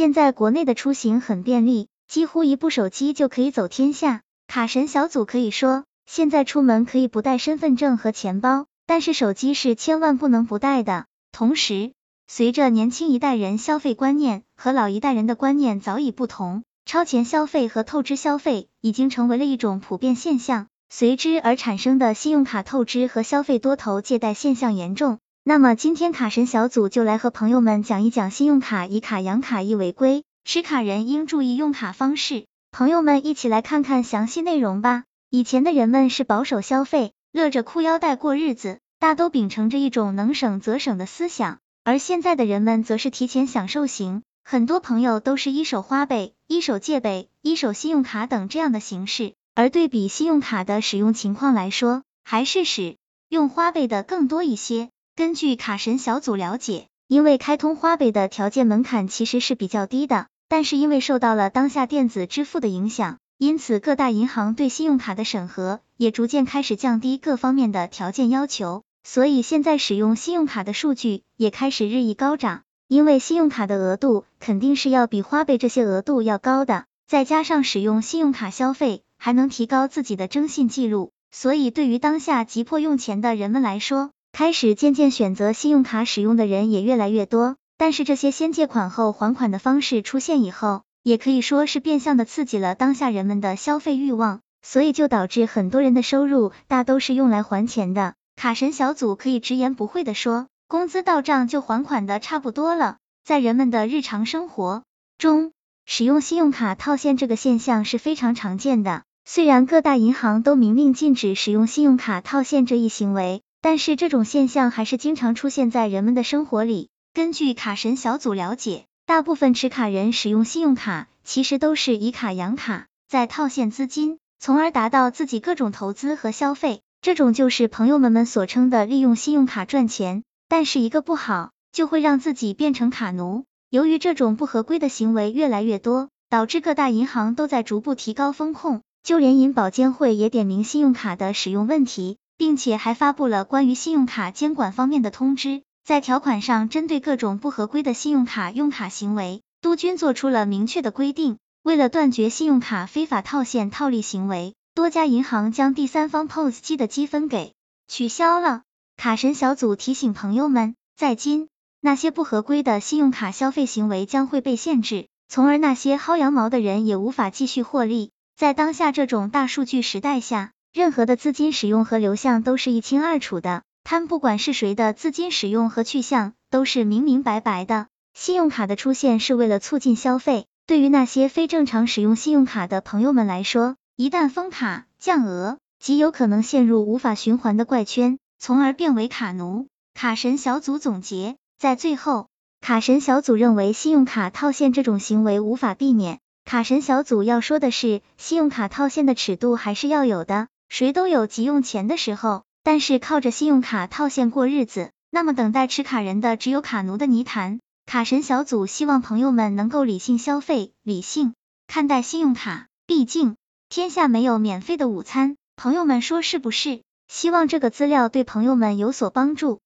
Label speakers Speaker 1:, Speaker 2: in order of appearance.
Speaker 1: 现在国内的出行很便利，几乎一部手机就可以走天下。卡神小组可以说，现在出门可以不带身份证和钱包，但是手机是千万不能不带的。同时，随着年轻一代人消费观念和老一代人的观念早已不同，超前消费和透支消费已经成为了一种普遍现象，随之而产生的信用卡透支和消费多头借贷现象严重。那么今天卡神小组就来和朋友们讲一讲信用卡以卡养卡易违规，持卡人应注意用卡方式。朋友们一起来看看详细内容吧。以前的人们是保守消费，勒着裤腰带过日子，大都秉承着一种能省则省的思想。而现在的人们则是提前享受型，很多朋友都是一手花呗、一手借呗、一手信用卡等这样的形式。而对比信用卡的使用情况来说，还是使用花呗的更多一些。根据卡神小组了解，因为开通花呗的条件门槛其实是比较低的，但是因为受到了当下电子支付的影响，因此各大银行对信用卡的审核也逐渐开始降低各方面的条件要求，所以现在使用信用卡的数据也开始日益高涨。因为信用卡的额度肯定是要比花呗这些额度要高的，再加上使用信用卡消费还能提高自己的征信记录，所以对于当下急迫用钱的人们来说，开始渐渐选择信用卡使用的人也越来越多，但是这些先借款后还款的方式出现以后，也可以说是变相的刺激了当下人们的消费欲望，所以就导致很多人的收入大都是用来还钱的。卡神小组可以直言不讳的说，工资到账就还款的差不多了。在人们的日常生活中，使用信用卡套现这个现象是非常常见的。虽然各大银行都明令禁止使用信用卡套现这一行为。但是这种现象还是经常出现在人们的生活里。根据卡神小组了解，大部分持卡人使用信用卡，其实都是以卡养卡，在套现资金，从而达到自己各种投资和消费。这种就是朋友们们所称的利用信用卡赚钱。但是一个不好，就会让自己变成卡奴。由于这种不合规的行为越来越多，导致各大银行都在逐步提高风控，就连银保监会也点名信用卡的使用问题。并且还发布了关于信用卡监管方面的通知，在条款上针对各种不合规的信用卡用卡行为，督军做出了明确的规定。为了断绝信用卡非法套现套利行为，多家银行将第三方 POS 机的积分给取消了。卡神小组提醒朋友们，在今那些不合规的信用卡消费行为将会被限制，从而那些薅羊毛的人也无法继续获利。在当下这种大数据时代下，任何的资金使用和流向都是一清二楚的，他们不管是谁的资金使用和去向都是明明白白的。信用卡的出现是为了促进消费，对于那些非正常使用信用卡的朋友们来说，一旦封卡降额，极有可能陷入无法循环的怪圈，从而变为卡奴。卡神小组总结在最后，卡神小组认为信用卡套现这种行为无法避免。卡神小组要说的是，信用卡套现的尺度还是要有的。谁都有急用钱的时候，但是靠着信用卡套现过日子，那么等待持卡人的只有卡奴的泥潭。卡神小组希望朋友们能够理性消费，理性看待信用卡，毕竟天下没有免费的午餐，朋友们说是不是？希望这个资料对朋友们有所帮助。